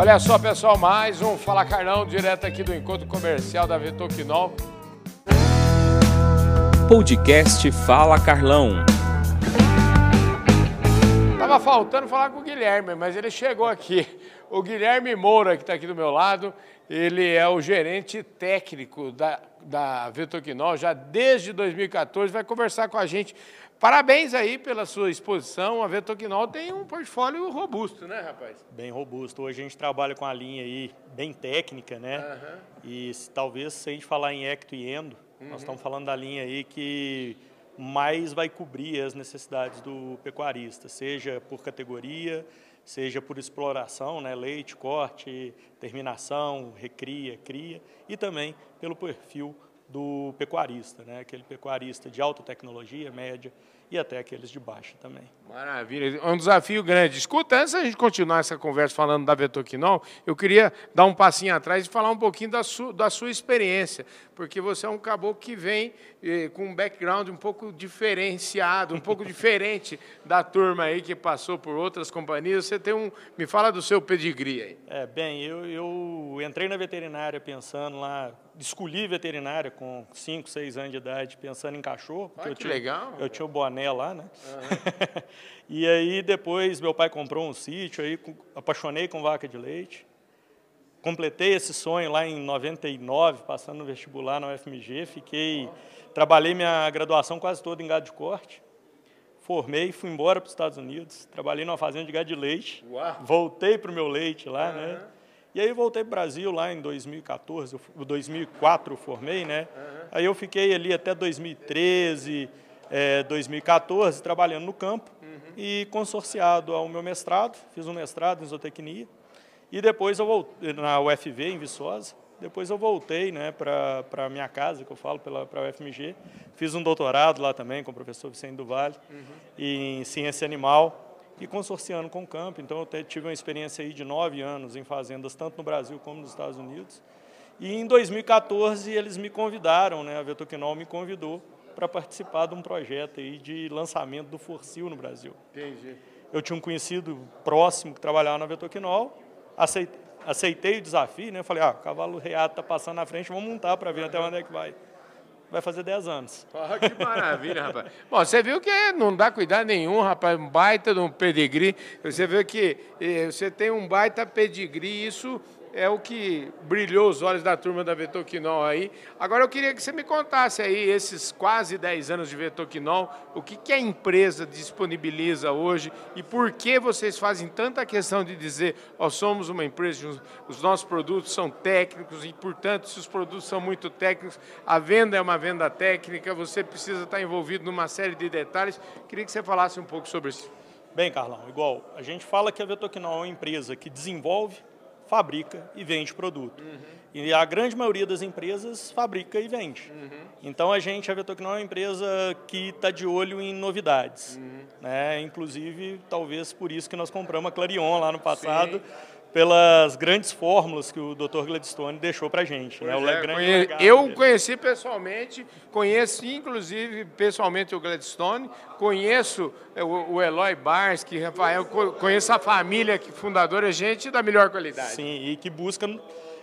Olha só, pessoal, mais um Fala Carlão, direto aqui do encontro comercial da Vetoquinol. Podcast Fala Carlão. Tava faltando falar com o Guilherme, mas ele chegou aqui. O Guilherme Moura, que está aqui do meu lado, ele é o gerente técnico da, da Vetoquinol já desde 2014, vai conversar com a gente Parabéns aí pela sua exposição. A Vetoquinol tem um portfólio robusto, né, rapaz? Bem robusto. Hoje a gente trabalha com a linha aí bem técnica, né? Uhum. E talvez se a gente falar em ecto e endo, uhum. nós estamos falando da linha aí que mais vai cobrir as necessidades do pecuarista, seja por categoria, seja por exploração, né, leite, corte, terminação, recria, cria, e também pelo perfil do pecuarista, né? aquele pecuarista de alta tecnologia, média e até aqueles de baixa também. Maravilha, é um desafio grande. Escuta, antes da gente continuar essa conversa falando da Vetoquinol, eu queria dar um passinho atrás e falar um pouquinho da, su, da sua experiência, porque você é um caboclo que vem eh, com um background um pouco diferenciado, um pouco diferente da turma aí que passou por outras companhias. Você tem um, me fala do seu pedigree aí. É, bem, eu, eu entrei na veterinária pensando lá escolhi veterinária com 5, 6 anos de idade, pensando em cachorro. Ah, eu que tinha, legal. Eu tinha o boné lá, né? Uhum. e aí depois meu pai comprou um sítio, aí apaixonei com vaca de leite. Completei esse sonho lá em 99, passando no vestibular na UFMG. Fiquei, trabalhei minha graduação quase toda em gado de corte. Formei, fui embora para os Estados Unidos. Trabalhei numa fazenda de gado de leite. Uau. Voltei para o meu leite lá, uhum. né? E aí voltei para o Brasil lá em 2014, 2004 formei, né? Uhum. Aí eu fiquei ali até 2013, é, 2014 trabalhando no campo uhum. e consorciado ao meu mestrado, fiz um mestrado em zootecnia e depois eu voltei na UFV em Viçosa. Depois eu voltei, né, para para minha casa, que eu falo para a UFMG. Fiz um doutorado lá também com o professor Vicente do Vale uhum. em ciência animal e consorciando com o campo. Então, eu tive uma experiência aí de nove anos em fazendas, tanto no Brasil como nos Estados Unidos. E em 2014, eles me convidaram, né, a Vetoquinol me convidou para participar de um projeto aí de lançamento do Forcil no Brasil. Entendi. Eu tinha um conhecido próximo que trabalhava na Vetoquinol, aceitei, aceitei o desafio, né? Falei, ah, o cavalo reato está passando na frente, vamos montar para ver até onde é que vai vai fazer 10 anos. Ah, que maravilha, rapaz. Bom, você viu que não dá cuidado nenhum, rapaz, um baita de um pedigree. Você vê que eh, você tem um baita pedigree, isso é o que brilhou os olhos da turma da Vetoquinol aí. Agora eu queria que você me contasse aí, esses quase 10 anos de Vetoquinol, o que, que a empresa disponibiliza hoje e por que vocês fazem tanta questão de dizer, oh, somos uma empresa, os nossos produtos são técnicos e, portanto, se os produtos são muito técnicos, a venda é uma venda técnica, você precisa estar envolvido numa série de detalhes. Queria que você falasse um pouco sobre isso. Bem, Carlão, igual, a gente fala que a Vetoquinol é uma empresa que desenvolve fabrica e vende produto. Uhum. E a grande maioria das empresas fabrica e vende. Uhum. Então a gente, a Vetocnol é uma empresa que está de olho em novidades. Uhum. Né? Inclusive, talvez por isso que nós compramos a Clarion lá no passado. Sim pelas grandes fórmulas que o Dr. Gladstone deixou para a gente. Né? É, conhe... Eu dele. conheci pessoalmente, conheço inclusive pessoalmente o Gladstone, conheço é, o, o Eloy Barsky, Rafael, conheço a família que fundadora, gente da melhor qualidade. Sim, e que busca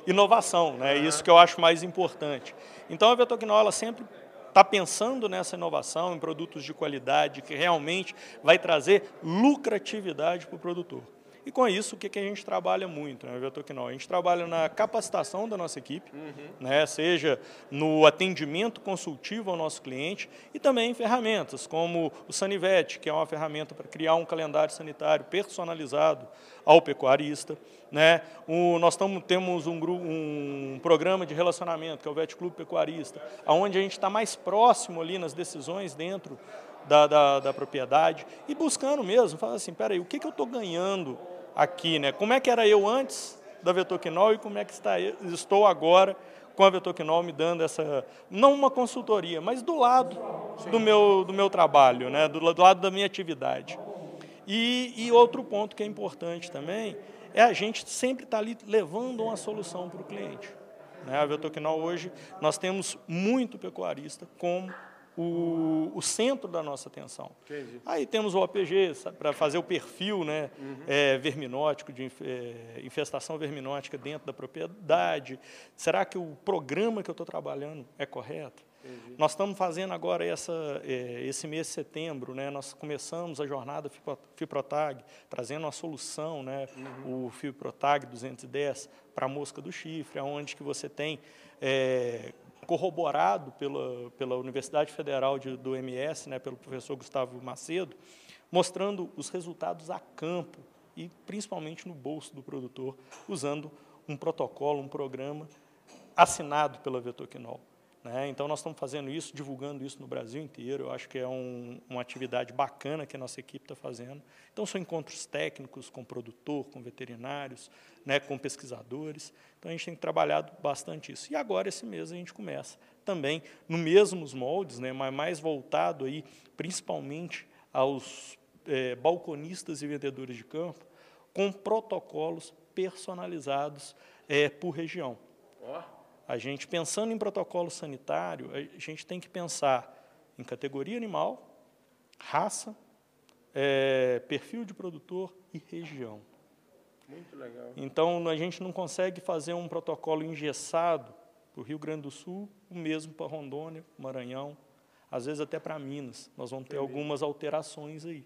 inovação, né? Uhum. isso que eu acho mais importante. Então a ela sempre está pensando nessa inovação, em produtos de qualidade, que realmente vai trazer lucratividade para o produtor. E com isso, o que, que a gente trabalha muito né, Vetoquinol? A gente trabalha na capacitação da nossa equipe, uhum. né, seja no atendimento consultivo ao nosso cliente e também ferramentas, como o Sanivet, que é uma ferramenta para criar um calendário sanitário personalizado ao pecuarista. Né? O, nós tamo, temos um, um, programa de relacionamento, que é o Vet Clube Pecuarista, onde a gente está mais próximo ali nas decisões dentro da, da, da propriedade e buscando mesmo, falar assim, peraí, o que, que eu estou ganhando aqui, né? Como é que era eu antes da Vetoquinol e como é que está, estou agora com a Vetoquinol me dando essa, não uma consultoria, mas do lado do meu, do meu trabalho, né? do, do lado da minha atividade. E, e, outro ponto que é importante também é a gente sempre estar tá ali levando uma solução para o cliente. Né? A Vetoquinol hoje, nós temos muito pecuarista como o, o centro da nossa atenção. Entendi. Aí temos o OPG para fazer o perfil né, Uhum. é, verminótico, de é, infestação verminótica dentro da propriedade. Será que o programa que eu estou trabalhando é correto? Nós estamos fazendo agora essa, é, esse mês de setembro, né, nós começamos a jornada Fipro- Fiprotag, trazendo uma solução, né, o Fiprotag 210 para a mosca do chifre, onde que você tem é, corroborado pela, pela Universidade Federal de- do MS, né, pelo professor Gustavo Macedo, mostrando os resultados a campo e principalmente no bolso do produtor, usando um protocolo, um programa assinado pela Vetoquinol. Né? Então, nós estamos fazendo isso, divulgando isso no Brasil inteiro. Eu acho que é um, uma atividade bacana que a nossa equipe está fazendo. Então, são encontros técnicos com produtor, com veterinários, né, com pesquisadores. Então, a gente tem trabalhado bastante isso. E agora, esse mês, a gente começa também no mesmos moldes, né, mas mais voltado aí, principalmente aos eh, balconistas e vendedores de campo, com protocolos personalizados eh, por região. Ó, A gente, pensando em protocolo sanitário, a gente tem que pensar em categoria animal, raça, eh, perfil de produtor e região. muito legal. Então, a gente não consegue fazer um protocolo engessado para o Rio Grande do Sul, o mesmo para Rondônia, Maranhão, às vezes até para Minas. Nós vamos ter algumas alterações aí.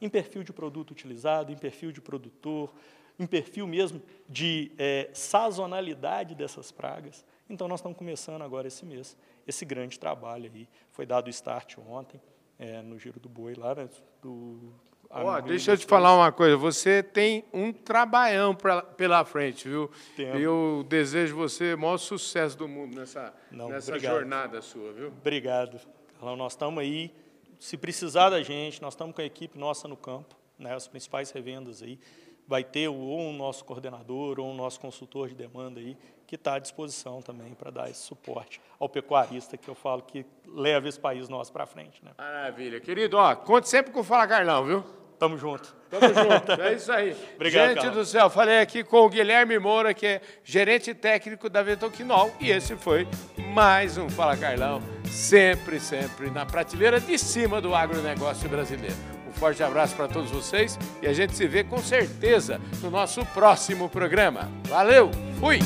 Em perfil de produto utilizado, em perfil de produtor, em perfil mesmo de eh, sazonalidade dessas pragas. Então, nós estamos começando agora esse mês, esse grande trabalho aí. Foi dado o start ontem, eh, no Giro do Boi, lá né, do... Amigo deixa eu te falar uma coisa. Você tem um trabalhão pra, pela frente, viu? Tempo. Eu desejo você o maior sucesso do mundo nessa, Não, nessa obrigado. jornada sua, viu? Obrigado. Carlão. Nós estamos aí. Se precisar da gente, nós estamos com a equipe nossa no campo, né, as principais revendas aí. Vai ter o- ou um nosso coordenador ou um nosso consultor de demanda aí, que está à disposição também para dar esse suporte ao pecuarista, que eu falo que leva esse país nosso para frente. Né? Maravilha. Querido, ó, conte sempre com o Fala Carlão, viu? Tamo junto. Tamo junto. É isso aí. Obrigado, Gente Carlos. do céu, falei aqui com o Guilherme Moura, que é gerente técnico da Vetoquinol. E esse foi mais um Fala Carlão, sempre, sempre na prateleira de cima do agronegócio brasileiro. Forte abraço para todos vocês e a gente se vê com certeza no nosso próximo programa. Valeu, fui!